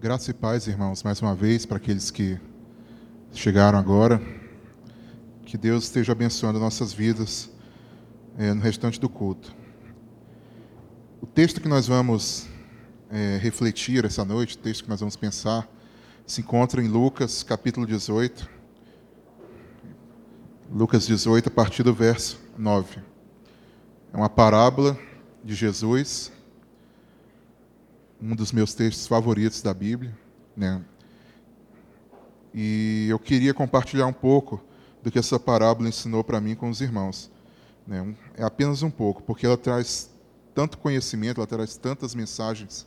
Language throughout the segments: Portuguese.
Graça e paz, irmãos, mais uma vez, para aqueles que chegaram agora. Que Deus esteja abençoando nossas vidas é, no restante do culto. O texto que nós vamos é, refletir essa noite, o texto que nós vamos pensar, se encontra em Lucas, capítulo 18. Lucas 18, a partir do verso 9. É uma parábola de Jesus um dos meus textos favoritos da Bíblia, né? E eu queria compartilhar um pouco do que essa parábola ensinou para mim com os irmãos. Né? É apenas um pouco, porque ela traz tanto conhecimento, ela traz tantas mensagens.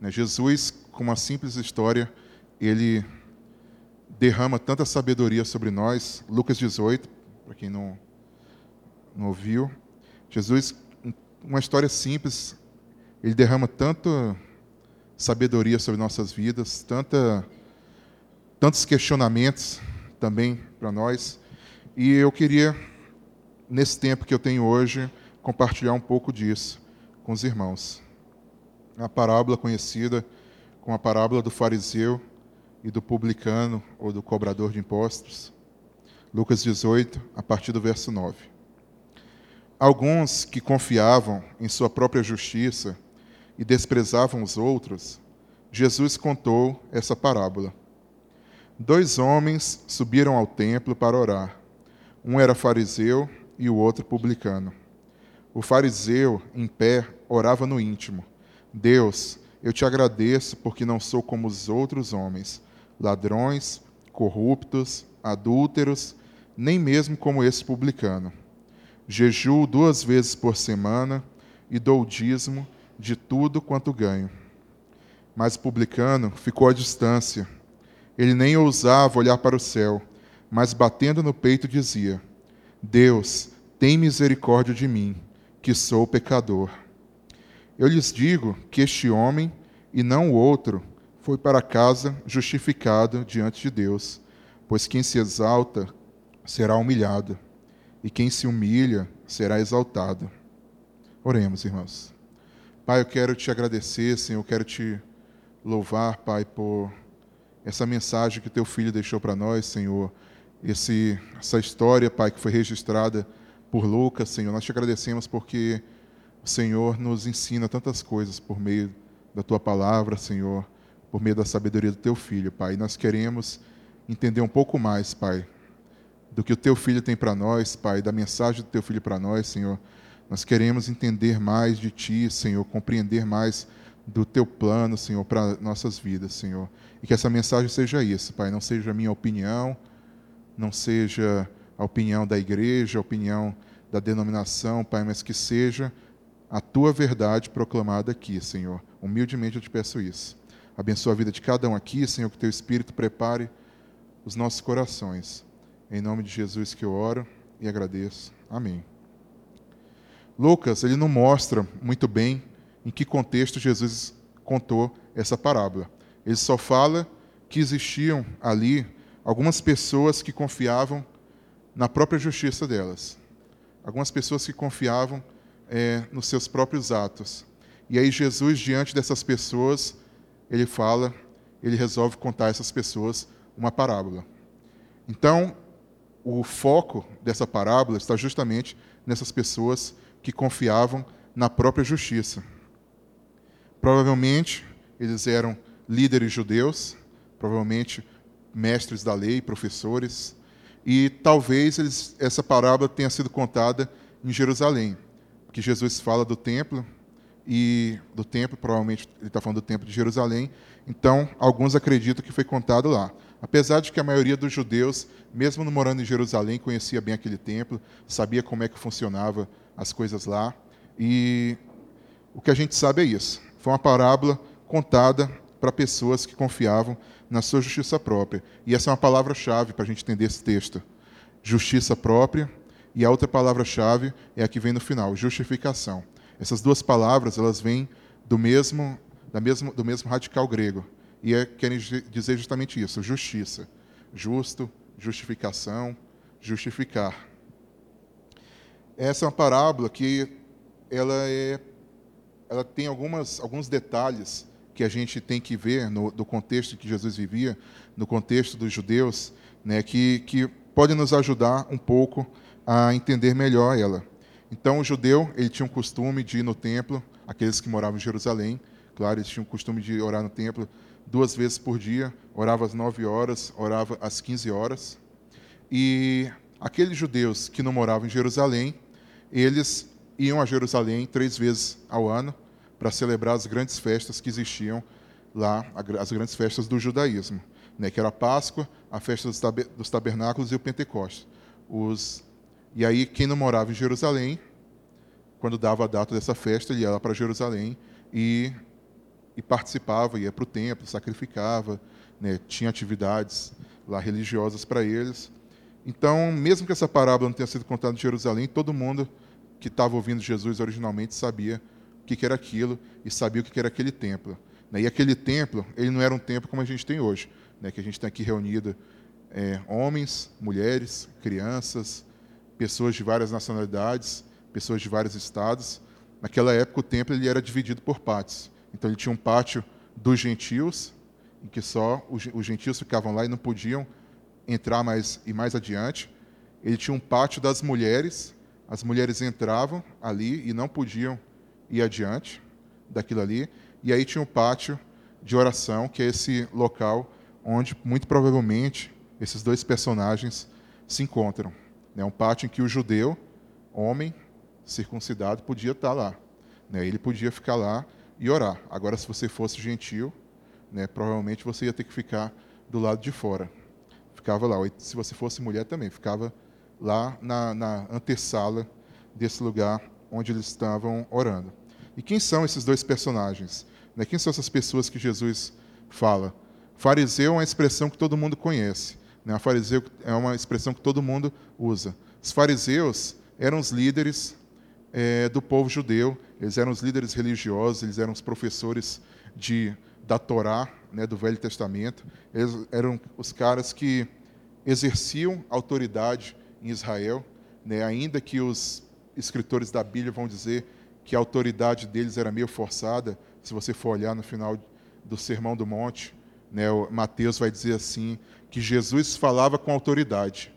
Né? Jesus, com uma simples história, ele derrama tanta sabedoria sobre nós. Lucas 18, para quem não, não ouviu. Jesus, uma história simples, ele derrama tanto sabedoria sobre nossas vidas, tanta, tantos questionamentos também para nós. E eu queria, nesse tempo que eu tenho hoje, compartilhar um pouco disso com os irmãos. A parábola conhecida como a parábola do fariseu e do publicano ou do cobrador de impostos. Lucas 18, a partir do verso 9. Alguns que confiavam em sua própria justiça e desprezavam os outros, Jesus contou essa parábola. Dois homens subiram ao templo para orar. Um era fariseu e o outro publicano. O fariseu, em pé, orava no íntimo: Deus, eu te agradeço porque não sou como os outros homens, ladrões, corruptos, adúlteros, nem mesmo como esse publicano. Jejuo duas vezes por semana e dou dízimo de tudo quanto ganho. Mas o publicano ficou à distância. Ele nem ousava olhar para o céu, mas batendo no peito dizia: Deus, tem misericórdia de mim, que sou pecador. Eu lhes digo que este homem, e não o outro, foi para casa justificado diante de Deus, pois quem se exalta será humilhado, e quem se humilha será exaltado. Oremos, irmãos. Pai, eu quero te agradecer, Senhor, eu quero te louvar, Pai, por essa mensagem que teu filho deixou para nós, Senhor. Esse, essa história, Pai, que foi registrada por Lucas, Senhor. Nós te agradecemos porque o Senhor nos ensina tantas coisas por meio da tua palavra, Senhor, por meio da sabedoria do teu filho, Pai. E nós queremos entender um pouco mais, Pai, do que o teu filho tem para nós, Pai, da mensagem do teu filho para nós, Senhor. Nós queremos entender mais de Ti, Senhor, compreender mais do Teu plano, Senhor, para nossas vidas, Senhor. E que essa mensagem seja isso, Pai, não seja a minha opinião, não seja a opinião da igreja, a opinião da denominação, Pai, mas que seja a Tua verdade proclamada aqui, Senhor. Humildemente eu te peço isso. Abençoa a vida de cada um aqui, Senhor, que Teu Espírito prepare os nossos corações. Em nome de Jesus que eu oro e agradeço. Amém. Lucas ele não mostra muito bem em que contexto Jesus contou essa parábola. Ele só fala que existiam ali algumas pessoas que confiavam na própria justiça delas, algumas pessoas que confiavam é, nos seus próprios atos. E aí Jesus, diante dessas pessoas, ele fala, ele resolve contar a essas pessoas uma parábola. Então, o foco dessa parábola está justamente nessas pessoas que confiavam na própria justiça. Provavelmente eles eram líderes judeus, provavelmente mestres da lei, professores, e talvez eles, essa parábola tenha sido contada em Jerusalém, porque Jesus fala do templo e do templo, provavelmente ele está falando do templo de Jerusalém, então alguns acreditam que foi contado lá. Apesar de que a maioria dos judeus, mesmo morando em Jerusalém, conhecia bem aquele templo, sabia como é que funcionava as coisas lá. E o que a gente sabe é isso. Foi uma parábola contada para pessoas que confiavam na sua justiça própria. E essa é uma palavra-chave para a gente entender esse texto. Justiça própria. E a outra palavra-chave é a que vem no final, justificação. Essas duas palavras, elas vêm do mesmo, da mesmo, do mesmo radical grego. E é, querem dizer justamente isso, justiça. Justo, justificação, justificar. Essa é uma parábola que ela, é, ela tem algumas, alguns detalhes que a gente tem que ver no, do contexto que Jesus vivia, no contexto dos judeus, né, que, que pode nos ajudar um pouco a entender melhor ela. Então, o judeu ele tinha um costume de ir no templo, aqueles que moravam em Jerusalém, claro, eles tinham o costume de orar no templo duas vezes por dia, orava às nove horas, orava às quinze horas. E aqueles judeus que não moravam em Jerusalém, eles iam a Jerusalém três vezes ao ano para celebrar as grandes festas que existiam lá, as grandes festas do judaísmo, né, que era a Páscoa, a festa dos tabernáculos e o Pentecostes. Os, e aí, quem não morava em Jerusalém, quando dava a data dessa festa, ele ia lá para Jerusalém e, e participava, ia para o templo, sacrificava, né, tinha atividades lá religiosas para eles. Então, mesmo que essa parábola não tenha sido contada em Jerusalém, todo mundo que estava ouvindo Jesus originalmente sabia o que, era aquilo e sabia o que, era aquele templo. Né? E aquele templo, ele não era um templo como a gente tem hoje, né? que a gente tem aqui reunido é, homens, mulheres, crianças, pessoas de várias nacionalidades, pessoas de vários estados. Naquela época, o templo ele era dividido por pátios. Então, ele tinha um pátio dos gentios, em que só os gentios ficavam lá e não podiam entrar mais e mais adiante. Ele tinha um pátio das mulheres, as mulheres entravam ali e não podiam ir adiante daquilo ali. E aí tinha um pátio de oração, que é esse local onde, muito provavelmente, esses dois personagens se encontram. É um pátio em que o judeu, homem, circuncidado, podia estar lá. Né? Ele podia ficar lá e orar. Agora, se você fosse gentil, né, provavelmente você ia ter que ficar do lado de fora. Ficava lá. Se você fosse mulher também, ficava lá na, na antessala desse lugar onde eles estavam orando. E quem são esses dois personagens? Né? Quem são essas pessoas que Jesus fala? Fariseu é uma expressão que todo mundo conhece. Né? fariseu é uma expressão que todo mundo usa. Os fariseus eram os líderes é, do povo judeu, eles eram os líderes religiosos, eles eram os professores de, da Torá, né, do Velho Testamento, eles eram os caras que exerciam autoridade em Israel, né? ainda que os escritores da Bíblia vão dizer que a autoridade deles era meio forçada, se você for olhar no final do Sermão do Monte, né, Mateus vai dizer assim, que Jesus falava com autoridade,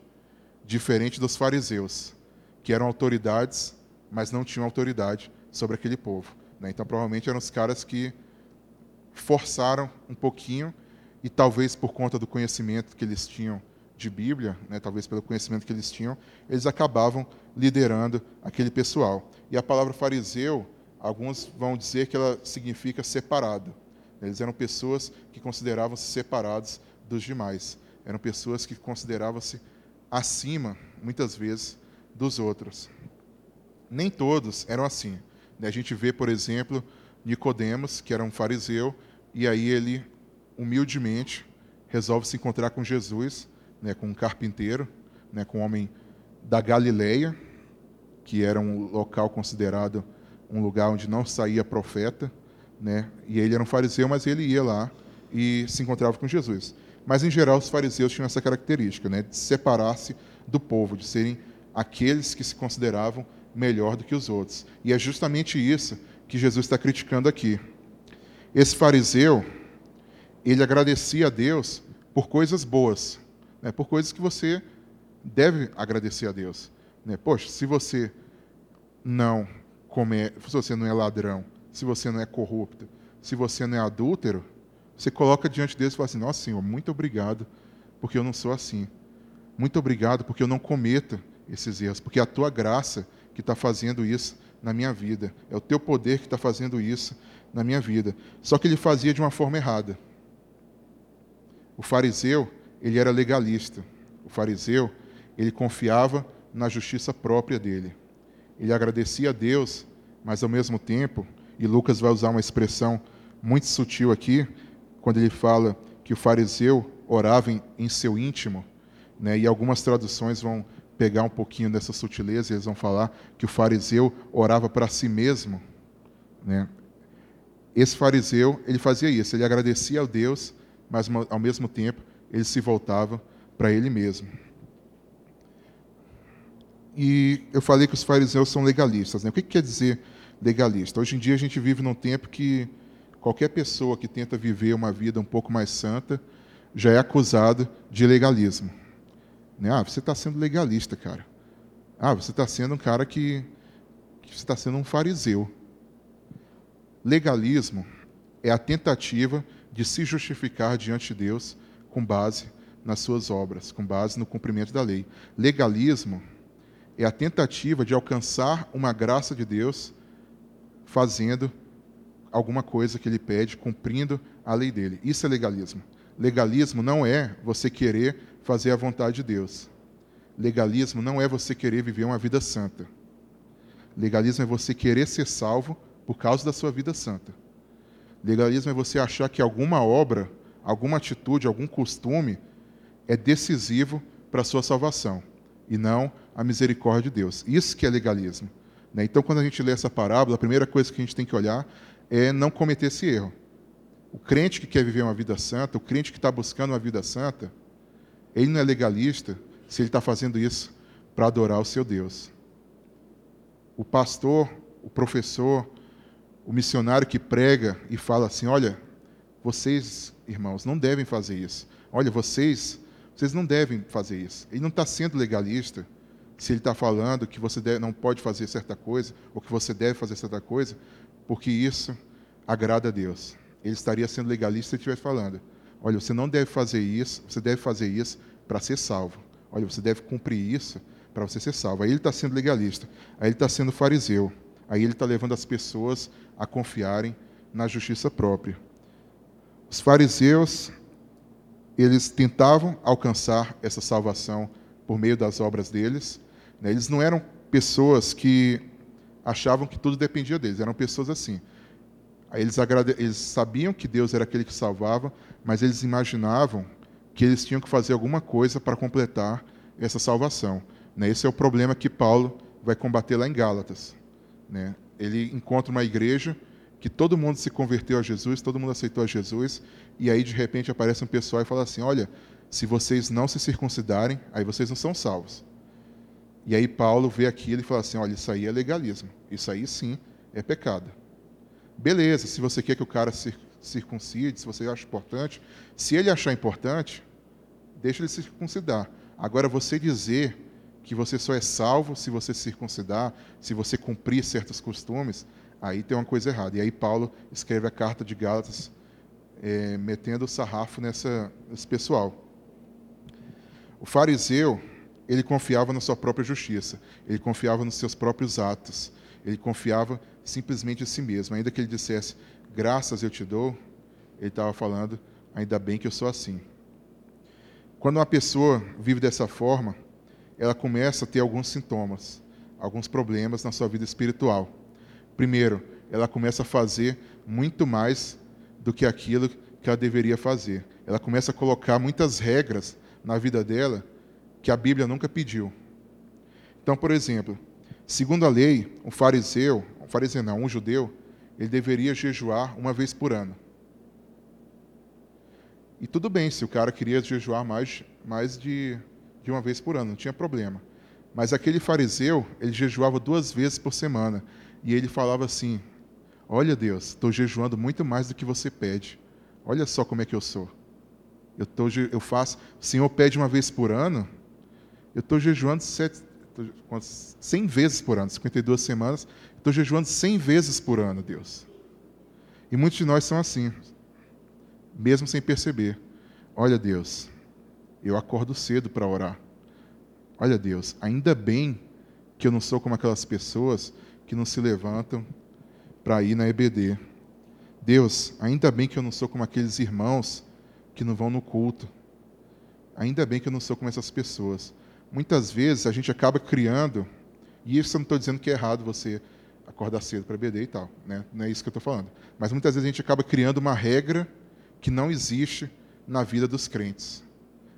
diferente dos fariseus, que eram autoridades, mas não tinham autoridade sobre aquele povo. Né? Então, provavelmente eram os caras que forçaram um pouquinho, e talvez por conta do conhecimento que eles tinham de Bíblia, né, talvez pelo conhecimento que eles tinham, eles acabavam liderando aquele pessoal. E a palavra fariseu, alguns vão dizer que ela significa separado. Eles eram pessoas que consideravam-se separados dos demais. Eram pessoas que consideravam-se acima, muitas vezes, dos outros. Nem todos eram assim. A gente vê, por exemplo, Nicodemos, que era um fariseu, e aí ele humildemente resolve se encontrar com Jesus né, com um carpinteiro, né, com um homem da Galileia, que era um local considerado um lugar onde não saía profeta, né, e ele era um fariseu, mas ele ia lá e se encontrava com Jesus. Mas, em geral, os fariseus tinham essa característica, né, de separar-se do povo, de serem aqueles que se consideravam melhor do que os outros. E é justamente isso que Jesus está criticando aqui. Esse fariseu, ele agradecia a Deus por coisas boas, né, por coisas que você deve agradecer a Deus. Né? Poxa, se você não come, se você não é ladrão, se você não é corrupto, se você não é adúltero, você coloca diante de Deus e fala assim: Nossa Senhor, muito obrigado, porque eu não sou assim. Muito obrigado, porque eu não cometo esses erros, porque é a tua graça que está fazendo isso na minha vida. É o teu poder que está fazendo isso na minha vida. Só que ele fazia de uma forma errada. O fariseu, ele era legalista. O fariseu, ele confiava na justiça própria dele. Ele agradecia a Deus, mas ao mesmo tempo, e Lucas vai usar uma expressão muito sutil aqui, quando ele fala que o fariseu orava em, em seu íntimo, né, e algumas traduções vão pegar um pouquinho dessa sutileza, e eles vão falar que o fariseu orava para si mesmo. Né? Esse fariseu, ele fazia isso, ele agradecia a Deus, mas ao mesmo tempo ele se voltava para ele mesmo. E eu falei que os fariseus são legalistas. Né? O que, que quer dizer legalista? Hoje em dia a gente vive num tempo que qualquer pessoa que tenta viver uma vida um pouco mais santa já é acusado de legalismo. Né? Ah, você está sendo legalista, cara. Ah, você está sendo um cara que, que você está sendo um fariseu. Legalismo é a tentativa de se justificar diante de Deus com base nas suas obras, com base no cumprimento da lei. Legalismo é a tentativa de alcançar uma graça de Deus fazendo alguma coisa que ele pede, cumprindo a lei dele. Isso é legalismo. Legalismo não é você querer fazer a vontade de Deus. Legalismo não é você querer viver uma vida santa. Legalismo é você querer ser salvo por causa da sua vida santa. Legalismo é você achar que alguma obra, alguma atitude, algum costume é decisivo para a sua salvação e não a misericórdia de Deus. Isso que é legalismo. Né? Então, quando a gente lê essa parábola, a primeira coisa que a gente tem que olhar é não cometer esse erro. O crente que quer viver uma vida santa, o crente que está buscando uma vida santa, ele não é legalista se ele está fazendo isso para adorar o seu Deus. O pastor, o professor, o missionário que prega e fala assim: olha, vocês, irmãos, não devem fazer isso. Olha, vocês, vocês não devem fazer isso. Ele não está sendo legalista se ele está falando que você deve, não pode fazer certa coisa ou que você deve fazer certa coisa, porque isso agrada a Deus ele estaria sendo legalista se ele estivesse falando: olha, você não deve fazer isso, você deve fazer isso para ser salvo. Olha, você deve cumprir isso para você ser salvo. Aí ele está sendo legalista, aí ele está sendo fariseu, aí ele está levando as pessoas a confiarem na justiça própria. Os fariseus, eles tentavam alcançar essa salvação por meio das obras deles. Né? Eles não eram pessoas que achavam que tudo dependia deles, eram pessoas assim. Eles, eles sabiam que Deus era aquele que salvava, mas eles imaginavam que eles tinham que fazer alguma coisa para completar essa salvação. Né? Esse é o problema que Paulo vai combater lá em Gálatas. Né? Ele encontra uma igreja que todo mundo se converteu a Jesus, todo mundo aceitou a Jesus, e aí de repente aparece um pessoal e fala assim: Olha, se vocês não se circuncidarem, aí vocês não são salvos. E aí Paulo vê aquilo e fala assim: Olha, isso aí é legalismo, isso aí sim é pecado. Beleza, se você quer que o cara se circuncide, se você acha importante, se ele achar importante, deixa ele se circuncidar. Agora, você dizer que você só é salvo se você circuncidar, se você cumprir certos costumes, aí tem uma coisa errada. E aí Paulo escreve a carta de Gálatas, é, metendo o sarrafo nessa, nesse pessoal. O fariseu, ele confiava na sua própria justiça, ele confiava nos seus próprios atos, ele confiava simplesmente a si mesmo. Ainda que ele dissesse, graças eu te dou, ele estava falando, ainda bem que eu sou assim. Quando uma pessoa vive dessa forma, ela começa a ter alguns sintomas, alguns problemas na sua vida espiritual. Primeiro, ela começa a fazer muito mais do que aquilo que ela deveria fazer. Ela começa a colocar muitas regras na vida dela que a Bíblia nunca pediu. Então, por exemplo, segundo a lei, um fariseu, um fariseu não, um judeu, ele deveria jejuar uma vez por ano. E tudo bem, se o cara queria jejuar mais, mais de, de uma vez por ano, não tinha problema. Mas aquele fariseu, ele jejuava duas vezes por semana. E ele falava assim: Olha, Deus, estou jejuando muito mais do que você pede. Olha só como é que eu sou. Eu, tô, eu faço. O Senhor pede uma vez por ano. Eu estou jejuando sete, 100 vezes por ano, 52 semanas. Estou jejuando 100 vezes por ano, Deus. E muitos de nós são assim, mesmo sem perceber. Olha, Deus, eu acordo cedo para orar. Olha, Deus, ainda bem que eu não sou como aquelas pessoas que não se levantam para ir na EBD. Deus, ainda bem que eu não sou como aqueles irmãos que não vão no culto. Ainda bem que eu não sou como essas pessoas. Muitas vezes a gente acaba criando, e isso eu não estou dizendo que é errado você acordar cedo para beber e tal. Né? Não é isso que eu estou falando. Mas muitas vezes a gente acaba criando uma regra que não existe na vida dos crentes.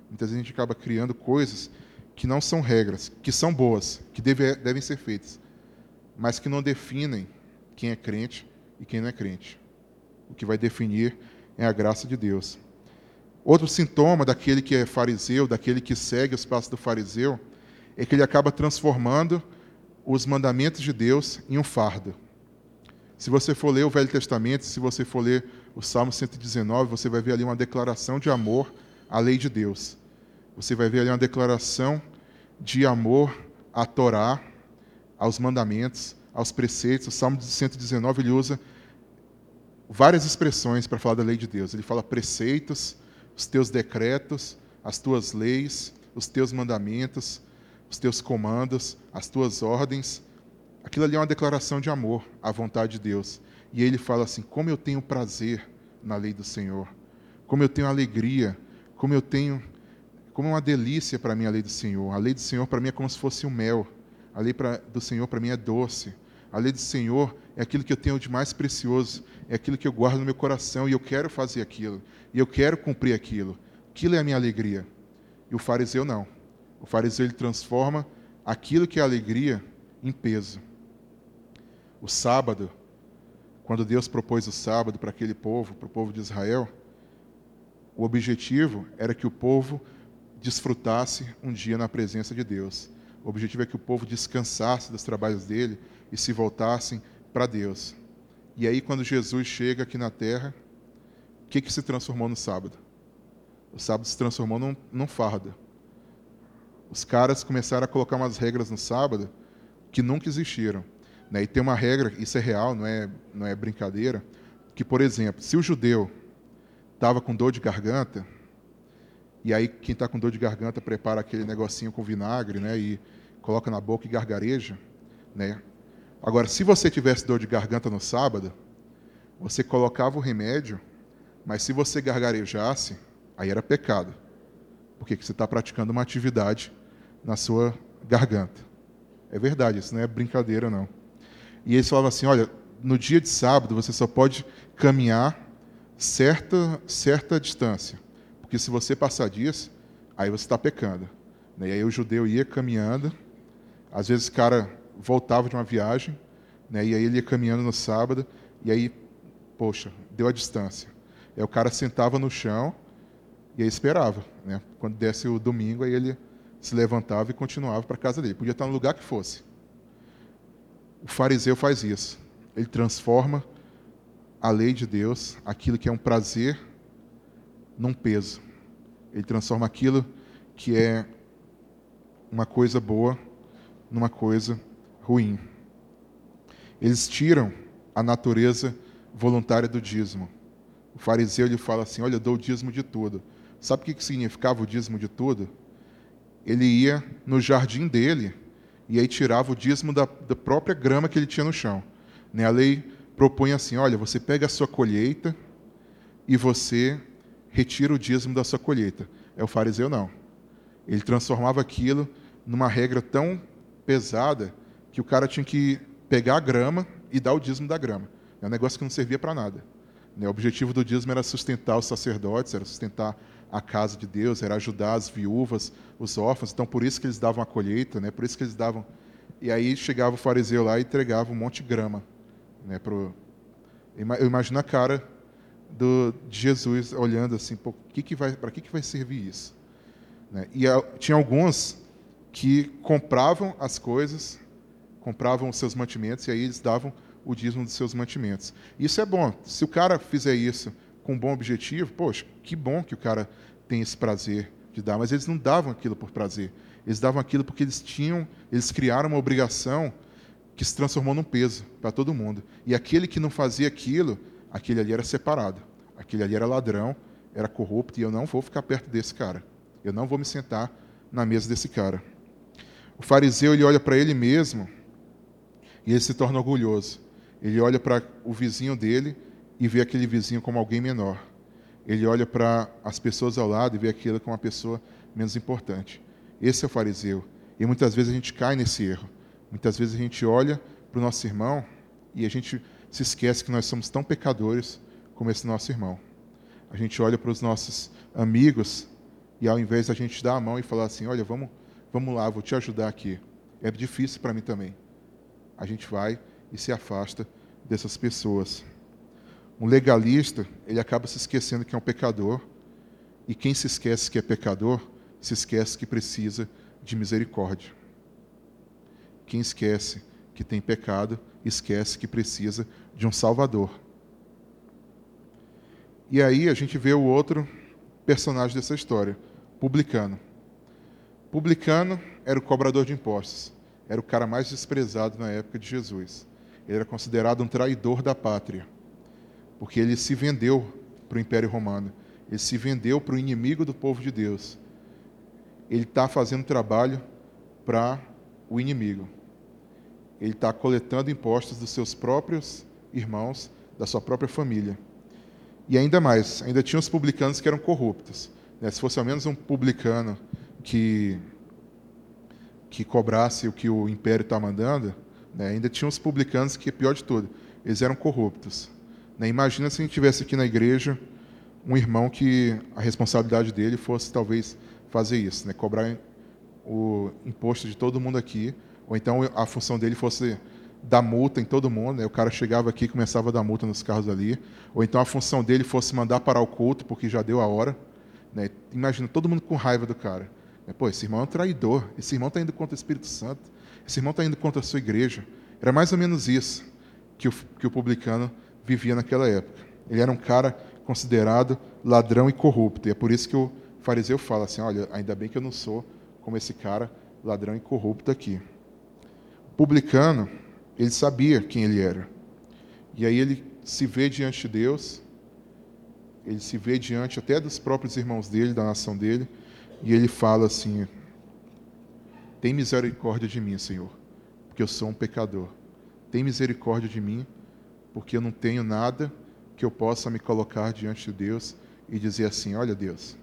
Muitas vezes a gente acaba criando coisas que não são regras, que são boas, que deve, devem ser feitas, mas que não definem quem é crente e quem não é crente. O que vai definir é a graça de Deus. Outro sintoma daquele que é fariseu, daquele que segue os passos do fariseu, é que ele acaba transformando os mandamentos de Deus em um fardo. Se você for ler o Velho Testamento, se você for ler o Salmo 119, você vai ver ali uma declaração de amor à lei de Deus. Você vai ver ali uma declaração de amor à Torá, aos mandamentos, aos preceitos. O Salmo 119 ele usa várias expressões para falar da lei de Deus. Ele fala preceitos, os teus decretos, as tuas leis, os teus mandamentos, os teus comandos, as tuas ordens. Aquilo ali é uma declaração de amor à vontade de Deus. E ele fala assim: como eu tenho prazer na lei do Senhor, como eu tenho alegria, como eu tenho, como é uma delícia para mim a lei do Senhor. A lei do Senhor para mim é como se fosse o mel. A lei pra, do Senhor para mim é doce. A lei do Senhor é aquilo que eu tenho de mais precioso, é aquilo que eu guardo no meu coração e eu quero fazer aquilo, e eu quero cumprir aquilo. Aquilo é a minha alegria. E o fariseu não. O fariseu ele transforma aquilo que é alegria em peso. O sábado, quando Deus propôs o sábado para aquele povo, para o povo de Israel, o objetivo era que o povo desfrutasse um dia na presença de Deus. O objetivo é que o povo descansasse dos trabalhos dele e se voltassem para Deus. E aí, quando Jesus chega aqui na terra, o que, que se transformou no sábado? O sábado se transformou num, num fardo. Os caras começaram a colocar umas regras no sábado que nunca existiram. Né? E tem uma regra, isso é real, não é, não é brincadeira, que, por exemplo, se o judeu estava com dor de garganta, e aí quem está com dor de garganta prepara aquele negocinho com vinagre, né, e coloca na boca e gargareja, né? Agora, se você tivesse dor de garganta no sábado, você colocava o remédio, mas se você gargarejasse, aí era pecado, porque você está praticando uma atividade na sua garganta. É verdade, isso não é brincadeira, não. E eles falavam assim: olha, no dia de sábado você só pode caminhar certa, certa distância, porque se você passar disso, aí você está pecando. Né? E aí o judeu ia caminhando, às vezes o cara voltava de uma viagem, né, e aí ele ia caminhando no sábado, e aí, poxa, deu a distância. Aí o cara sentava no chão e aí esperava. Né? Quando desse o domingo, aí ele se levantava e continuava para casa dele. Podia estar no lugar que fosse. O fariseu faz isso. Ele transforma a lei de Deus, aquilo que é um prazer, num peso. Ele transforma aquilo que é uma coisa boa numa coisa ruim. Eles tiram a natureza voluntária do dízimo. O fariseu lhe fala assim: Olha, eu dou o dízimo de tudo. Sabe o que significava o dízimo de tudo? Ele ia no jardim dele e aí tirava o dízimo da, da própria grama que ele tinha no chão. Né? A lei propõe assim: olha, você pega a sua colheita e você retira o dízimo da sua colheita. É o fariseu não. Ele transformava aquilo numa regra tão pesada que o cara tinha que pegar a grama e dar o dízimo da grama. É um negócio que não servia para nada. Né? O objetivo do dízimo era sustentar os sacerdotes, era sustentar a casa de Deus, era ajudar as viúvas, os órfãos. Então, por isso que eles davam a colheita, né? por isso que eles davam. E aí chegava o fariseu lá e entregava um monte de grama. Né, pro... Eu imagino a cara do, de Jesus olhando assim: que que para que, que vai servir isso? Né? E tinha alguns que compravam as coisas, compravam os seus mantimentos e aí eles davam o dízimo dos seus mantimentos. Isso é bom. Se o cara fizer isso com um bom objetivo, poxa, que bom que o cara tem esse prazer de dar, mas eles não davam aquilo por prazer. Eles davam aquilo porque eles tinham, eles criaram uma obrigação que se transformou num peso para todo mundo. E aquele que não fazia aquilo, aquele ali era separado. Aquele ali era ladrão, era corrupto, e eu não vou ficar perto desse cara. Eu não vou me sentar na mesa desse cara. O fariseu ele olha para ele mesmo e ele se torna orgulhoso. Ele olha para o vizinho dele e vê aquele vizinho como alguém menor. Ele olha para as pessoas ao lado e vê aquilo como uma pessoa menos importante. Esse é o fariseu. E muitas vezes a gente cai nesse erro. Muitas vezes a gente olha para o nosso irmão e a gente se esquece que nós somos tão pecadores como esse nosso irmão. A gente olha para os nossos amigos e ao invés de a gente dar a mão e falar assim, olha, vamos vamos lá, vou te ajudar aqui. É difícil para mim também. A gente vai e se afasta dessas pessoas. Um legalista, ele acaba se esquecendo que é um pecador, e quem se esquece que é pecador, se esquece que precisa de misericórdia. Quem esquece que tem pecado, esquece que precisa de um Salvador. E aí a gente vê o outro personagem dessa história, publicano. Publicano era o cobrador de impostos, era o cara mais desprezado na época de Jesus. Ele era considerado um traidor da pátria, porque ele se vendeu para o Império Romano, ele se vendeu para o inimigo do povo de Deus. Ele está fazendo trabalho para o inimigo. Ele está coletando impostos dos seus próprios irmãos, da sua própria família. E ainda mais, ainda tinha os publicanos que eram corruptos. Né? Se fosse ao menos um publicano que, que cobrasse o que o império está mandando, né? ainda tinha os publicanos que, pior de tudo, eles eram corruptos. Né? Imagina se a gente tivesse aqui na igreja um irmão que a responsabilidade dele fosse talvez fazer isso, né? cobrar o imposto de todo mundo aqui, ou então a função dele fosse dar multa em todo mundo, né? o cara chegava aqui e começava a dar multa nos carros ali, ou então a função dele fosse mandar parar o culto porque já deu a hora. Né? Imagina todo mundo com raiva do cara. Né? Pô, esse irmão é um traidor, esse irmão está indo contra o Espírito Santo, esse irmão está indo contra a sua igreja. Era mais ou menos isso que o, que o publicano vivia naquela época. Ele era um cara considerado ladrão e corrupto, e é por isso que o fariseu fala assim: olha, ainda bem que eu não sou como esse cara ladrão e corrupto aqui. Publicano ele sabia quem ele era. E aí ele se vê diante de Deus, ele se vê diante até dos próprios irmãos dele, da nação dele, e ele fala assim: Tem misericórdia de mim, Senhor, porque eu sou um pecador. Tem misericórdia de mim, porque eu não tenho nada que eu possa me colocar diante de Deus e dizer assim: Olha, Deus,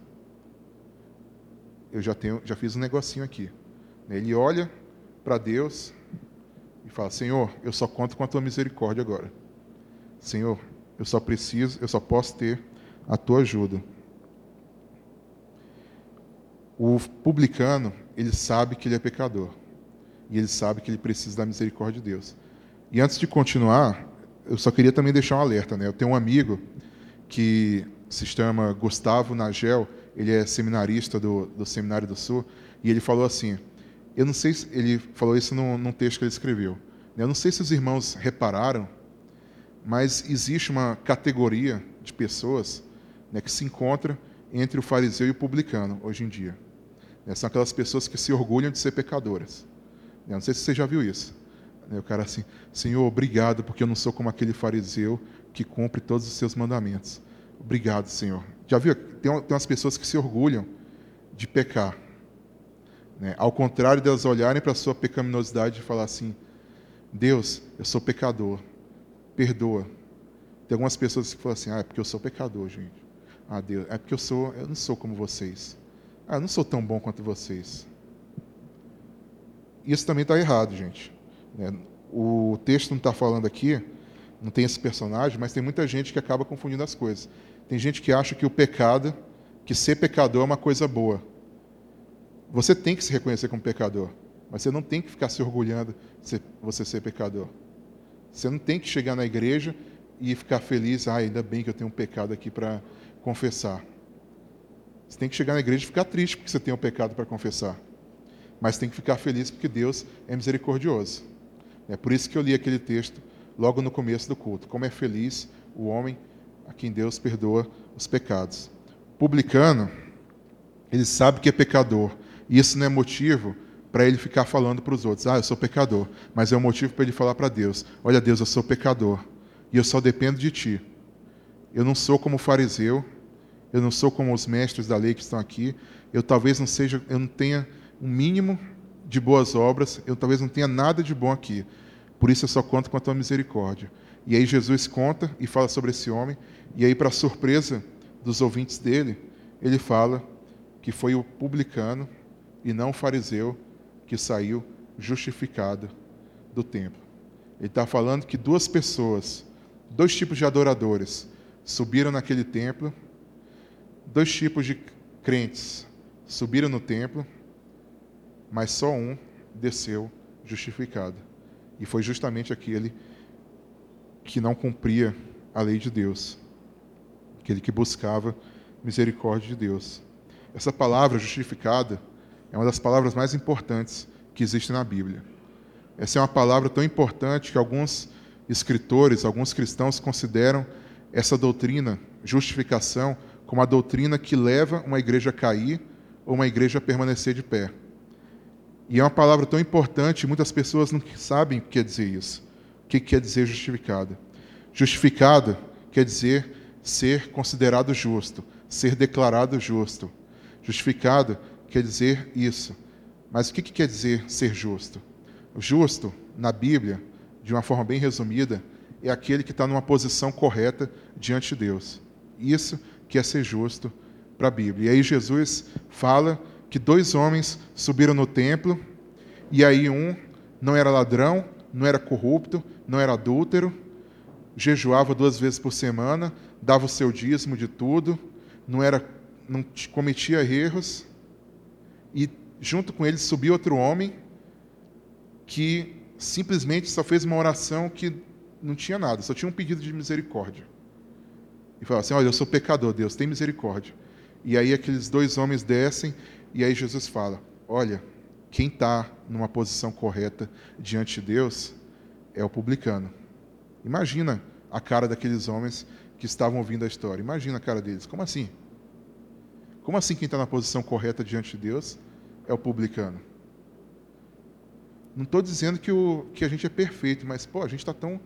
eu já tenho, já fiz um negocinho aqui. Ele olha para Deus e fala: Senhor, eu só conto com a tua misericórdia agora. Senhor, eu só preciso, eu só posso ter a tua ajuda. O publicano, ele sabe que ele é pecador. E ele sabe que ele precisa da misericórdia de Deus. E antes de continuar, eu só queria também deixar um alerta. Né? Eu tenho um amigo que se chama Gustavo Nagel, ele é seminarista do, do Seminário do Sul, e ele falou assim: eu não sei se ele falou isso num, num texto que ele escreveu. Né? Eu não sei se os irmãos repararam, mas existe uma categoria de pessoas né, que se encontra entre o fariseu e o publicano hoje em dia. Né? São aquelas pessoas que se orgulham de ser pecadoras. Né? Não sei se você já viu isso. O cara assim, Senhor, obrigado, porque eu não sou como aquele fariseu que cumpre todos os seus mandamentos. Obrigado, Senhor. Já viu? Tem, tem umas pessoas que se orgulham de pecar. Né? Ao contrário de elas olharem para a sua pecaminosidade e falar assim: Deus, eu sou pecador, perdoa. Tem algumas pessoas que falam assim: Ah, é porque eu sou pecador, gente. Ah, Deus, é porque eu sou, eu não sou como vocês. Ah, eu não sou tão bom quanto vocês. Isso também está errado, gente. Né? O texto não está falando aqui, não tem esse personagem, mas tem muita gente que acaba confundindo as coisas. Tem gente que acha que o pecado, que ser pecador é uma coisa boa. Você tem que se reconhecer como pecador, mas você não tem que ficar se orgulhando de você ser pecador. Você não tem que chegar na igreja e ficar feliz, ah, ainda bem que eu tenho um pecado aqui para confessar. Você tem que chegar na igreja e ficar triste porque você tem um pecado para confessar. Mas tem que ficar feliz porque Deus é misericordioso. É por isso que eu li aquele texto logo no começo do culto. Como é feliz o homem a quem Deus perdoa os pecados. Publicano, ele sabe que é pecador, isso não é motivo para ele ficar falando para os outros: ah, eu sou pecador. Mas é um motivo para ele falar para Deus: olha, Deus, eu sou pecador e eu só dependo de ti. Eu não sou como o fariseu, eu não sou como os mestres da lei que estão aqui. Eu talvez não seja, eu não tenha um mínimo de boas obras, eu talvez não tenha nada de bom aqui. Por isso eu só conto com a tua misericórdia. E aí Jesus conta e fala sobre esse homem, e aí para surpresa dos ouvintes dele, ele fala que foi o publicano e não o fariseu que saiu justificado do templo. Ele está falando que duas pessoas, dois tipos de adoradores, subiram naquele templo, dois tipos de crentes subiram no templo, mas só um desceu justificado. E foi justamente aquele que não cumpria a lei de Deus, aquele que buscava misericórdia de Deus. Essa palavra justificada é uma das palavras mais importantes que existe na Bíblia. Essa é uma palavra tão importante que alguns escritores, alguns cristãos consideram essa doutrina, justificação, como a doutrina que leva uma igreja a cair ou uma igreja a permanecer de pé. E é uma palavra tão importante, muitas pessoas não sabem o que quer dizer isso. O que quer dizer justificada? Justificada quer dizer ser considerado justo, ser declarado justo. Justificado quer dizer isso. Mas o que quer dizer ser justo? O justo, na Bíblia, de uma forma bem resumida, é aquele que está numa posição correta diante de Deus. Isso que é ser justo para a Bíblia. E aí Jesus fala que dois homens subiram no templo, e aí um não era ladrão, não era corrupto, não era adúltero, jejuava duas vezes por semana, dava o seu dízimo de tudo, não era não cometia erros, e junto com ele subiu outro homem que simplesmente só fez uma oração que não tinha nada, só tinha um pedido de misericórdia. E falava assim: Olha, eu sou pecador, Deus, tem misericórdia. E aí aqueles dois homens descem, e aí Jesus fala: Olha, quem está numa posição correta diante de Deus é o publicano. Imagina a cara daqueles homens que estavam ouvindo a história. Imagina a cara deles. Como assim? Como assim quem está na posição correta diante de Deus é o publicano? Não estou dizendo que, o, que a gente é perfeito, mas pô, a gente está tão.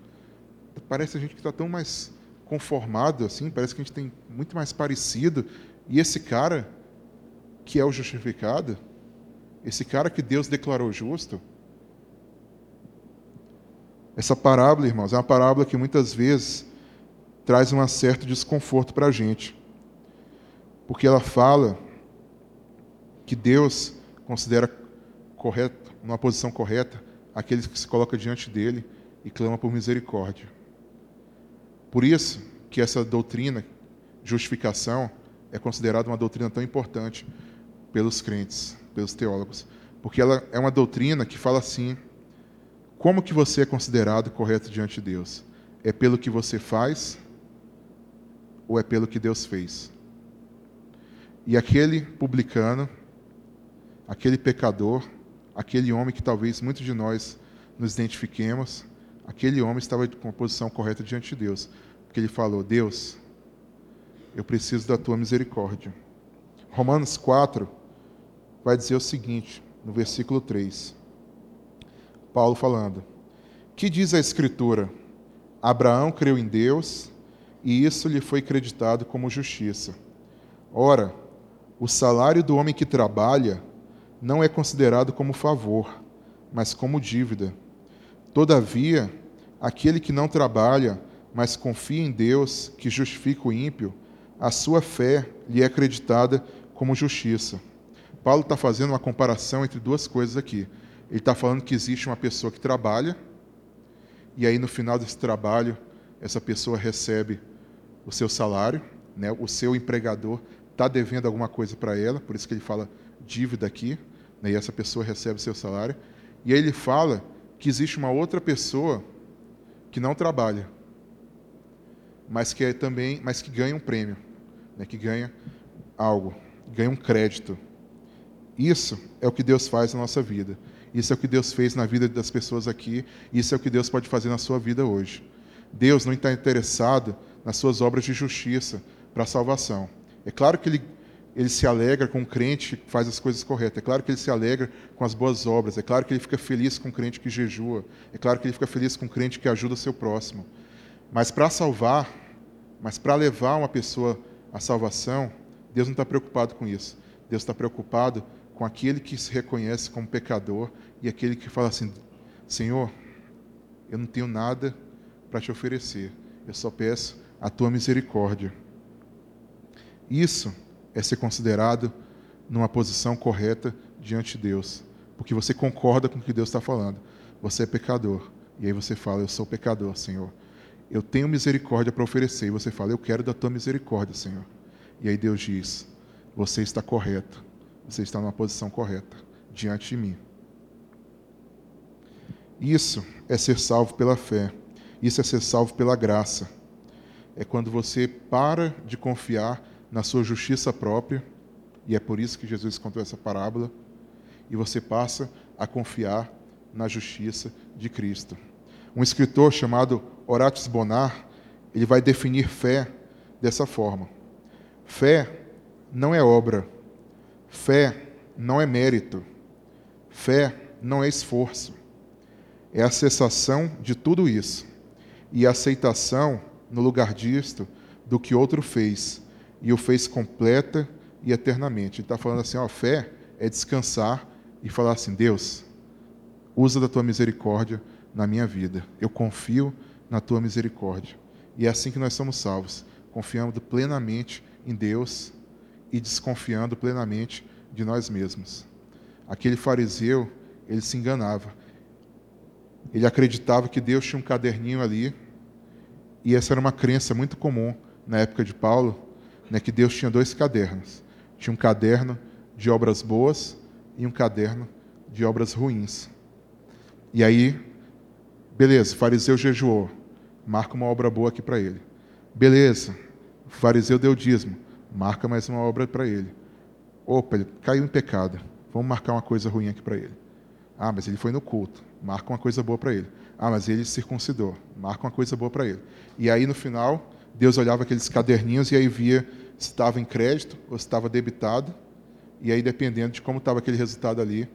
Parece a gente que está tão mais conformado, assim, parece que a gente tem muito mais parecido. E esse cara, que é o justificado, esse cara que Deus declarou justo, essa parábola, irmãos, é uma parábola que muitas vezes traz um certo desconforto para a gente. Porque ela fala que Deus considera correto, numa posição correta, aqueles que se colocam diante dele e clama por misericórdia. Por isso que essa doutrina, justificação, é considerada uma doutrina tão importante pelos crentes, pelos teólogos, porque ela é uma doutrina que fala assim: como que você é considerado correto diante de Deus? É pelo que você faz ou é pelo que Deus fez? E aquele publicano, aquele pecador, aquele homem que talvez muitos de nós nos identifiquemos, aquele homem estava com a posição correta diante de Deus, porque ele falou: Deus, eu preciso da tua misericórdia. Romanos 4 vai dizer o seguinte, no versículo 3. Paulo falando: Que diz a Escritura? Abraão creu em Deus e isso lhe foi creditado como justiça. Ora, o salário do homem que trabalha não é considerado como favor, mas como dívida. Todavia, aquele que não trabalha, mas confia em Deus, que justifica o ímpio, a sua fé lhe é acreditada como justiça. Paulo está fazendo uma comparação entre duas coisas aqui. Ele está falando que existe uma pessoa que trabalha, e aí no final desse trabalho, essa pessoa recebe o seu salário, né? o seu empregador está devendo alguma coisa para ela, por isso que ele fala dívida aqui, né? e essa pessoa recebe seu salário. E aí ele fala que existe uma outra pessoa que não trabalha, mas que é também, mas que ganha um prêmio né, que ganha algo, ganha um crédito. Isso é o que Deus faz na nossa vida. Isso é o que Deus fez na vida das pessoas aqui. Isso é o que Deus pode fazer na sua vida hoje. Deus não está interessado nas suas obras de justiça para a salvação. É claro que ele, ele se alegra com o crente que faz as coisas corretas. É claro que ele se alegra com as boas obras. É claro que ele fica feliz com o crente que jejua. É claro que ele fica feliz com o crente que ajuda o seu próximo. Mas para salvar, mas para levar uma pessoa a salvação, Deus não está preocupado com isso. Deus está preocupado com aquele que se reconhece como pecador e aquele que fala assim: Senhor, eu não tenho nada para te oferecer, eu só peço a tua misericórdia. Isso é ser considerado numa posição correta diante de Deus, porque você concorda com o que Deus está falando. Você é pecador, e aí você fala: Eu sou pecador, Senhor eu tenho misericórdia para oferecer. E você fala, eu quero da tua misericórdia, Senhor. E aí Deus diz, você está correto. Você está numa posição correta diante de mim. Isso é ser salvo pela fé. Isso é ser salvo pela graça. É quando você para de confiar na sua justiça própria, e é por isso que Jesus contou essa parábola, e você passa a confiar na justiça de Cristo. Um escritor chamado Horatis Bonar, ele vai definir fé dessa forma: fé não é obra, fé não é mérito, fé não é esforço, é a cessação de tudo isso e a aceitação, no lugar disto, do que outro fez, e o fez completa e eternamente. Ele está falando assim: ó, fé é descansar e falar assim: Deus, usa da tua misericórdia na minha vida. Eu confio na tua misericórdia. E é assim que nós somos salvos, confiando plenamente em Deus e desconfiando plenamente de nós mesmos. Aquele fariseu, ele se enganava. Ele acreditava que Deus tinha um caderninho ali, e essa era uma crença muito comum na época de Paulo, né, que Deus tinha dois cadernos. Tinha um caderno de obras boas e um caderno de obras ruins. E aí, beleza, fariseu jejuou, marca uma obra boa aqui para ele. Beleza, fariseu deu dízimo, marca mais uma obra para ele. Opa, ele caiu em pecado, vamos marcar uma coisa ruim aqui para ele. Ah, mas ele foi no culto, marca uma coisa boa para ele. Ah, mas ele circuncidou, marca uma coisa boa para ele. E aí, no final, Deus olhava aqueles caderninhos e aí via se estava em crédito ou se estava debitado. E aí, dependendo de como estava aquele resultado ali,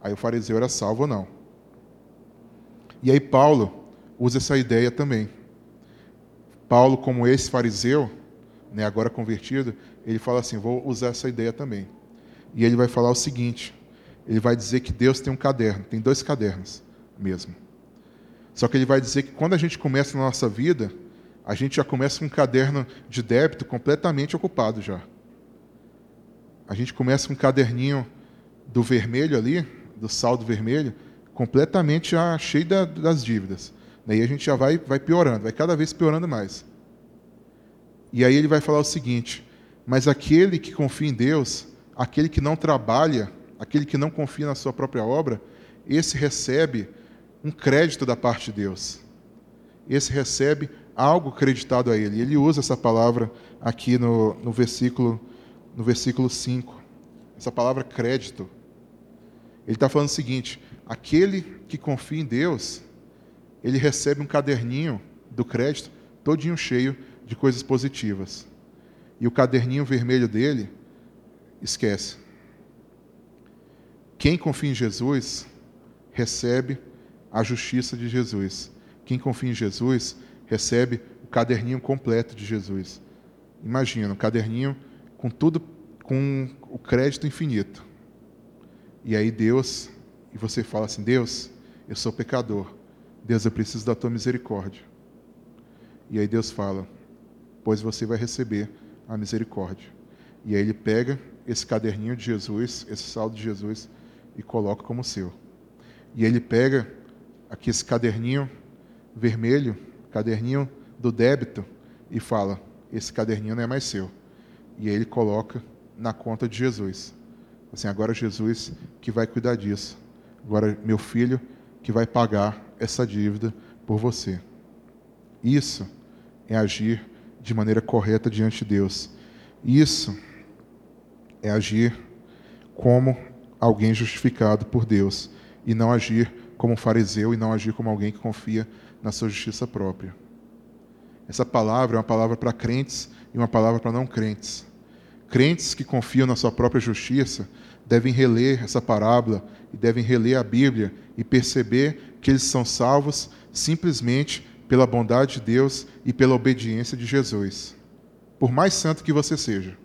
aí o fariseu era salvo ou não. E aí, Paulo usa essa ideia também. Paulo, como esse fariseu, né, agora convertido, ele fala assim: vou usar essa ideia também. E ele vai falar o seguinte: ele vai dizer que Deus tem um caderno, tem dois cadernos mesmo. Só que ele vai dizer que quando a gente começa na nossa vida, a gente já começa com um caderno de débito completamente ocupado já. A gente começa com um caderninho do vermelho ali, do saldo vermelho, completamente já cheio da, das dívidas. Daí a gente já vai, vai piorando, vai cada vez piorando mais. E aí ele vai falar o seguinte: mas aquele que confia em Deus, aquele que não trabalha, aquele que não confia na sua própria obra, esse recebe um crédito da parte de Deus. Esse recebe algo creditado a ele. Ele usa essa palavra aqui no, no versículo no versículo 5. Essa palavra crédito. Ele está falando o seguinte: aquele que confia em Deus, ele recebe um caderninho do crédito todinho cheio de coisas positivas. E o caderninho vermelho dele, esquece. Quem confia em Jesus recebe a justiça de Jesus. Quem confia em Jesus recebe o caderninho completo de Jesus. Imagina, um caderninho com tudo, com o crédito infinito. E aí Deus, e você fala assim: Deus, eu sou pecador. Deus, eu preciso da tua misericórdia. E aí Deus fala: Pois você vai receber a misericórdia. E aí ele pega esse caderninho de Jesus, esse saldo de Jesus, e coloca como seu. E ele pega aqui esse caderninho vermelho caderninho do débito e fala: esse caderninho não é mais seu. E aí ele coloca na conta de Jesus. Assim, agora Jesus que vai cuidar disso. Agora meu filho que vai pagar essa dívida por você. Isso é agir de maneira correta diante de Deus. Isso é agir como alguém justificado por Deus e não agir como um fariseu e não agir como alguém que confia na sua justiça própria. Essa palavra é uma palavra para crentes e uma palavra para não crentes. Crentes que confiam na sua própria justiça devem reler essa parábola e devem reler a Bíblia e perceber que eles são salvos simplesmente pela bondade de Deus e pela obediência de Jesus. Por mais santo que você seja,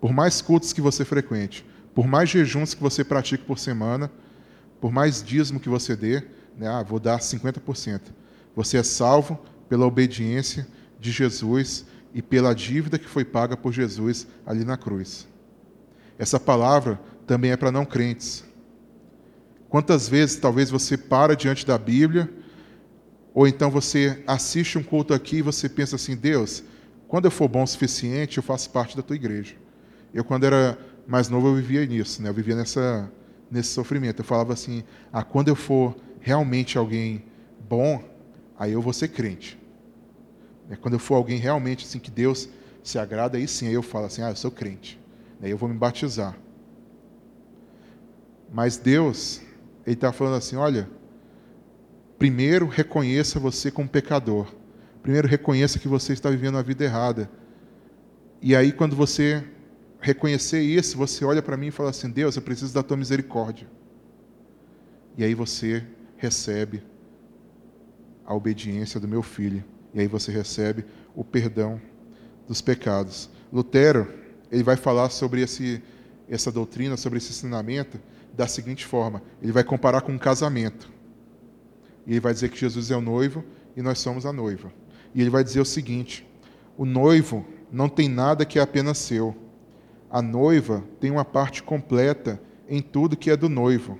por mais cultos que você frequente, por mais jejuns que você pratique por semana, por mais dízimo que você dê, ah, vou dar 50%. Você é salvo pela obediência de Jesus e pela dívida que foi paga por Jesus ali na cruz. Essa palavra também é para não crentes. Quantas vezes talvez você para diante da Bíblia, ou então você assiste um culto aqui e você pensa assim: Deus, quando eu for bom o suficiente, eu faço parte da tua igreja. Eu, quando era mais novo, eu vivia nisso, né? eu vivia nessa, nesse sofrimento. Eu falava assim: ah, quando eu for realmente alguém bom, aí eu vou ser crente. É quando eu for alguém realmente assim que Deus se agrada, aí sim, aí eu falo assim, ah, eu sou crente. Aí eu vou me batizar. Mas Deus, Ele está falando assim, olha, primeiro reconheça você como pecador, Primeiro, reconheça que você está vivendo a vida errada. E aí, quando você reconhecer isso, você olha para mim e fala assim: Deus, eu preciso da tua misericórdia. E aí você recebe a obediência do meu filho. E aí você recebe o perdão dos pecados. Lutero, ele vai falar sobre esse, essa doutrina, sobre esse ensinamento, da seguinte forma: ele vai comparar com um casamento. E ele vai dizer que Jesus é o noivo e nós somos a noiva. E ele vai dizer o seguinte: o noivo não tem nada que é apenas seu. A noiva tem uma parte completa em tudo que é do noivo.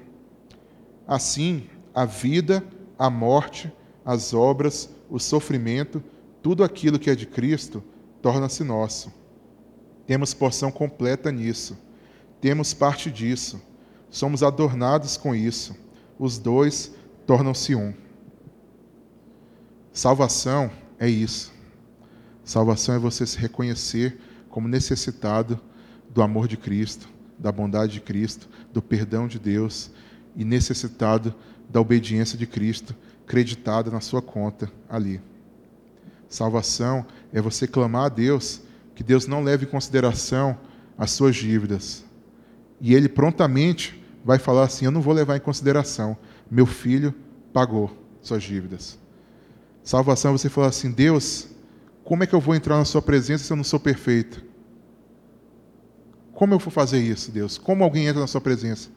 Assim, a vida, a morte, as obras, o sofrimento, tudo aquilo que é de Cristo torna-se nosso. Temos porção completa nisso. Temos parte disso. Somos adornados com isso. Os dois tornam-se um. Salvação é isso. Salvação é você se reconhecer como necessitado do amor de Cristo, da bondade de Cristo, do perdão de Deus e necessitado da obediência de Cristo, creditada na sua conta ali. Salvação é você clamar a Deus que Deus não leve em consideração as suas dívidas. E ele prontamente vai falar assim: Eu não vou levar em consideração, meu filho pagou suas dívidas. Salvação é você falar assim: Deus, como é que eu vou entrar na Sua presença se eu não sou perfeito? Como eu vou fazer isso, Deus? Como alguém entra na Sua presença?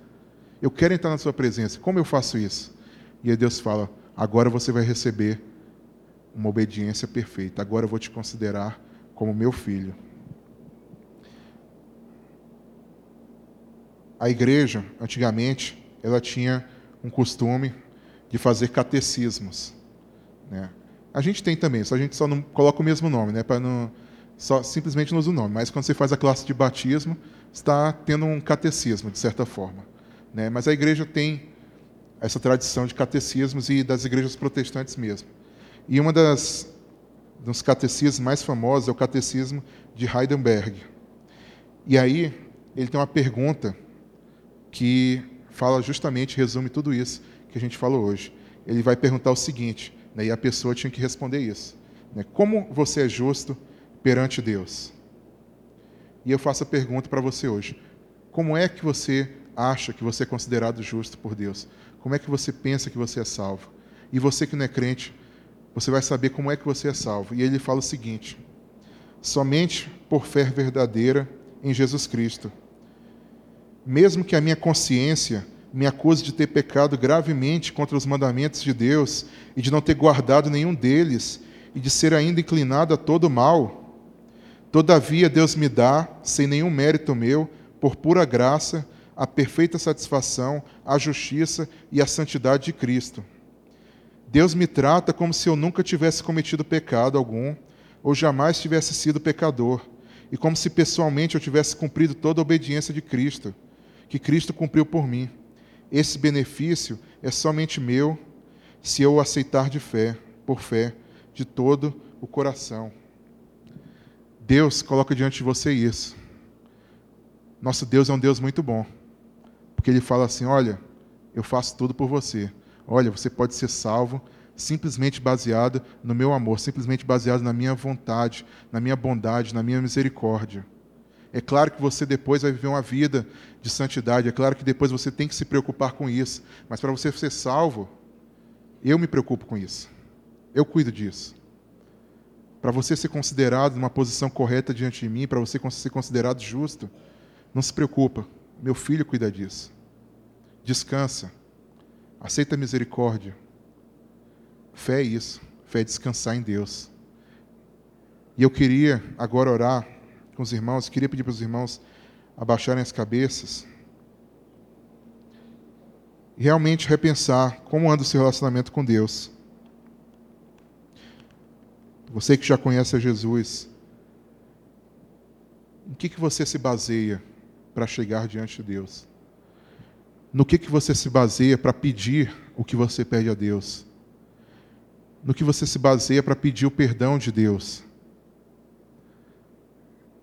Eu quero entrar na Sua presença. Como eu faço isso? E aí Deus fala: agora você vai receber uma obediência perfeita. Agora eu vou te considerar como meu filho. A igreja, antigamente, ela tinha um costume de fazer catecismos. Né? A gente tem também, só a gente só não coloca o mesmo nome, né? Para não só simplesmente não usa o nome. Mas quando você faz a classe de batismo, está tendo um catecismo de certa forma, né? Mas a igreja tem essa tradição de catecismos e das igrejas protestantes mesmo. E uma das dos catecismos mais famosos é o catecismo de Heidelberg. E aí ele tem uma pergunta que fala justamente resume tudo isso que a gente falou hoje. Ele vai perguntar o seguinte: né? E a pessoa tinha que responder isso. Né? Como você é justo perante Deus? E eu faço a pergunta para você hoje: como é que você acha que você é considerado justo por Deus? Como é que você pensa que você é salvo? E você que não é crente, você vai saber como é que você é salvo. E ele fala o seguinte: somente por fé verdadeira em Jesus Cristo. Mesmo que a minha consciência me acusa de ter pecado gravemente contra os mandamentos de Deus e de não ter guardado nenhum deles e de ser ainda inclinado a todo mal. Todavia, Deus me dá, sem nenhum mérito meu, por pura graça, a perfeita satisfação, a justiça e a santidade de Cristo. Deus me trata como se eu nunca tivesse cometido pecado algum ou jamais tivesse sido pecador, e como se pessoalmente eu tivesse cumprido toda a obediência de Cristo, que Cristo cumpriu por mim. Esse benefício é somente meu se eu o aceitar de fé, por fé, de todo o coração. Deus coloca diante de você isso. Nosso Deus é um Deus muito bom. Porque ele fala assim: "Olha, eu faço tudo por você. Olha, você pode ser salvo simplesmente baseado no meu amor, simplesmente baseado na minha vontade, na minha bondade, na minha misericórdia. É claro que você depois vai viver uma vida de santidade, é claro que depois você tem que se preocupar com isso, mas para você ser salvo, eu me preocupo com isso. Eu cuido disso. Para você ser considerado numa posição correta diante de mim, para você ser considerado justo, não se preocupa. Meu filho cuida disso. Descansa. Aceita a misericórdia. Fé é isso. Fé é descansar em Deus. E eu queria agora orar com os irmãos, queria pedir para os irmãos abaixarem as cabeças e realmente repensar como anda o seu relacionamento com Deus. Você que já conhece a Jesus, em que, que você se baseia para chegar diante de Deus? No que, que você se baseia para pedir o que você pede a Deus? No que você se baseia para pedir o perdão de Deus?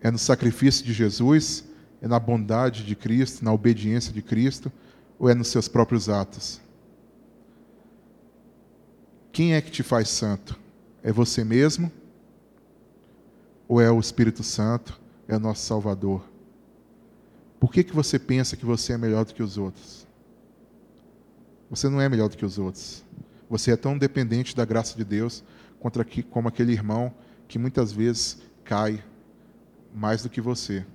É no sacrifício de Jesus? É na bondade de Cristo, na obediência de Cristo? Ou é nos seus próprios atos? Quem é que te faz santo? É você mesmo? Ou é o Espírito Santo? É o nosso Salvador? Por que, que você pensa que você é melhor do que os outros? Você não é melhor do que os outros. Você é tão dependente da graça de Deus contra que, como aquele irmão que muitas vezes cai mais do que você.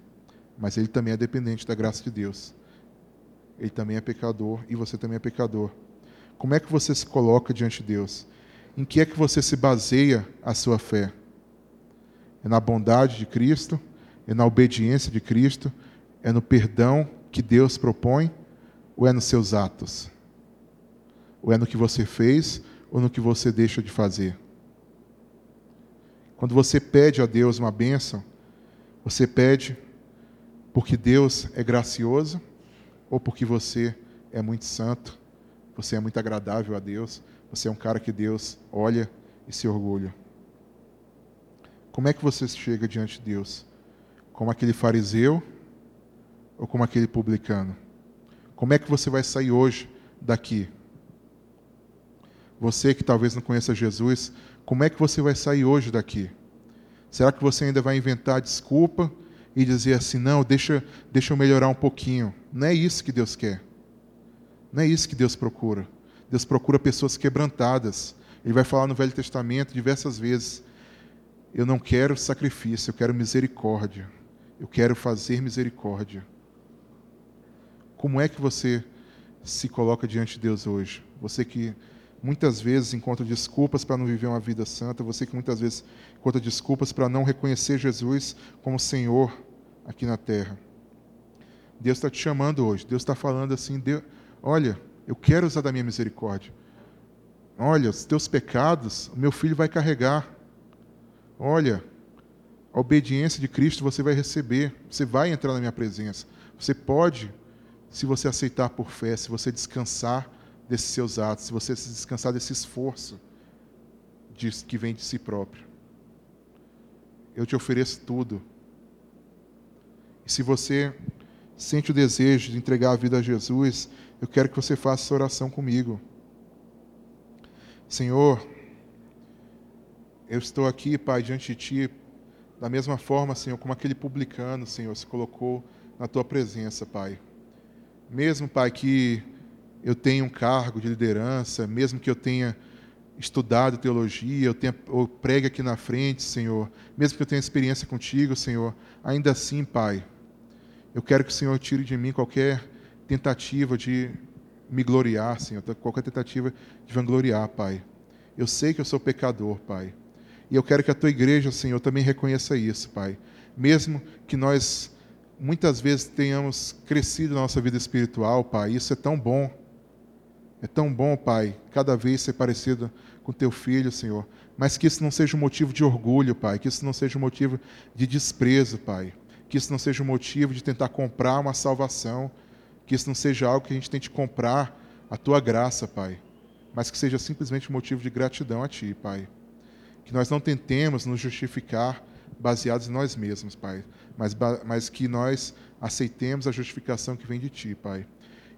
Mas ele também é dependente da graça de Deus. Ele também é pecador e você também é pecador. Como é que você se coloca diante de Deus? Em que é que você se baseia a sua fé? É na bondade de Cristo? É na obediência de Cristo? É no perdão que Deus propõe? Ou é nos seus atos? Ou é no que você fez ou no que você deixa de fazer? Quando você pede a Deus uma bênção, você pede porque Deus é gracioso ou porque você é muito santo, você é muito agradável a Deus, você é um cara que Deus olha e se orgulha. Como é que você chega diante de Deus? Como aquele fariseu ou como aquele publicano? Como é que você vai sair hoje daqui? Você que talvez não conheça Jesus, como é que você vai sair hoje daqui? Será que você ainda vai inventar desculpa e dizer assim, não, deixa, deixa eu melhorar um pouquinho? Não é isso que Deus quer. Não é isso que Deus procura. Deus procura pessoas quebrantadas. Ele vai falar no Velho Testamento diversas vezes: Eu não quero sacrifício, eu quero misericórdia. Eu quero fazer misericórdia. Como é que você se coloca diante de Deus hoje? Você que muitas vezes encontra desculpas para não viver uma vida santa, você que muitas vezes encontra desculpas para não reconhecer Jesus como Senhor aqui na terra. Deus está te chamando hoje, Deus está falando assim: Deus, olha, eu quero usar da minha misericórdia. Olha, os teus pecados, o meu filho vai carregar. Olha, a obediência de Cristo você vai receber, você vai entrar na minha presença. Você pode, se você aceitar por fé, se você descansar desses seus atos, se você se descansar desse esforço que vem de si próprio. Eu te ofereço tudo. E se você sente o desejo de entregar a vida a Jesus, eu quero que você faça essa oração comigo. Senhor, eu estou aqui, Pai, diante de Ti, da mesma forma, Senhor, como aquele publicano, Senhor, se colocou na Tua presença, Pai. Mesmo, Pai, que eu tenha um cargo de liderança, mesmo que eu tenha estudado teologia, eu, tenha, eu pregue aqui na frente, Senhor, mesmo que eu tenha experiência contigo, Senhor, ainda assim, Pai, eu quero que o Senhor tire de mim qualquer tentativa de me gloriar, Senhor, qualquer tentativa de vangloriar, Pai. Eu sei que eu sou pecador, Pai. E eu quero que a tua igreja, Senhor, também reconheça isso, Pai. Mesmo que nós muitas vezes tenhamos crescido na nossa vida espiritual, Pai, isso é tão bom. É tão bom, Pai, cada vez ser parecido com teu filho, Senhor. Mas que isso não seja um motivo de orgulho, Pai. Que isso não seja um motivo de desprezo, Pai. Que isso não seja um motivo de tentar comprar uma salvação que isso não seja algo que a gente tente comprar a tua graça, Pai, mas que seja simplesmente um motivo de gratidão a Ti, Pai. Que nós não tentemos nos justificar baseados em nós mesmos, Pai, mas, mas que nós aceitemos a justificação que vem de Ti, Pai.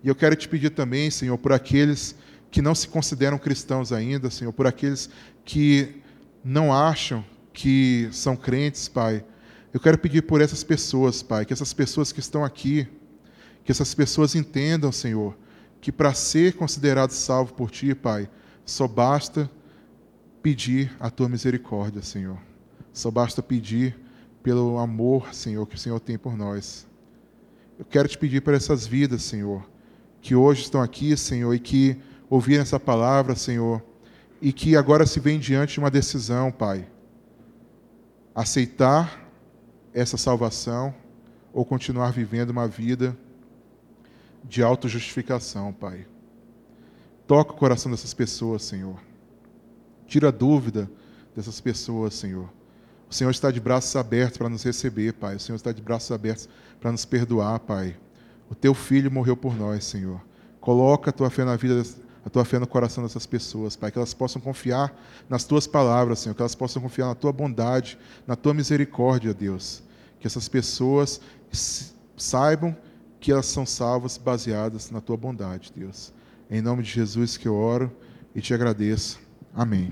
E eu quero te pedir também, Senhor, por aqueles que não se consideram cristãos ainda, Senhor, por aqueles que não acham que são crentes, Pai. Eu quero pedir por essas pessoas, Pai, que essas pessoas que estão aqui, que essas pessoas entendam, Senhor, que para ser considerado salvo por Ti, Pai, só basta pedir a Tua misericórdia, Senhor. Só basta pedir pelo amor, Senhor, que o Senhor tem por nós. Eu quero te pedir para essas vidas, Senhor, que hoje estão aqui, Senhor, e que ouviram essa palavra, Senhor, e que agora se vem diante de uma decisão, Pai. Aceitar essa salvação ou continuar vivendo uma vida de autojustificação, Pai. Toca o coração dessas pessoas, Senhor. Tira a dúvida dessas pessoas, Senhor. O Senhor está de braços abertos para nos receber, Pai. O Senhor está de braços abertos para nos perdoar, Pai. O teu filho morreu por nós, Senhor. Coloca a tua fé na vida, a tua fé no coração dessas pessoas, Pai, que elas possam confiar nas tuas palavras, Senhor, que elas possam confiar na tua bondade, na tua misericórdia, Deus. Que essas pessoas saibam que elas são salvas baseadas na tua bondade, Deus. Em nome de Jesus que eu oro e te agradeço. Amém.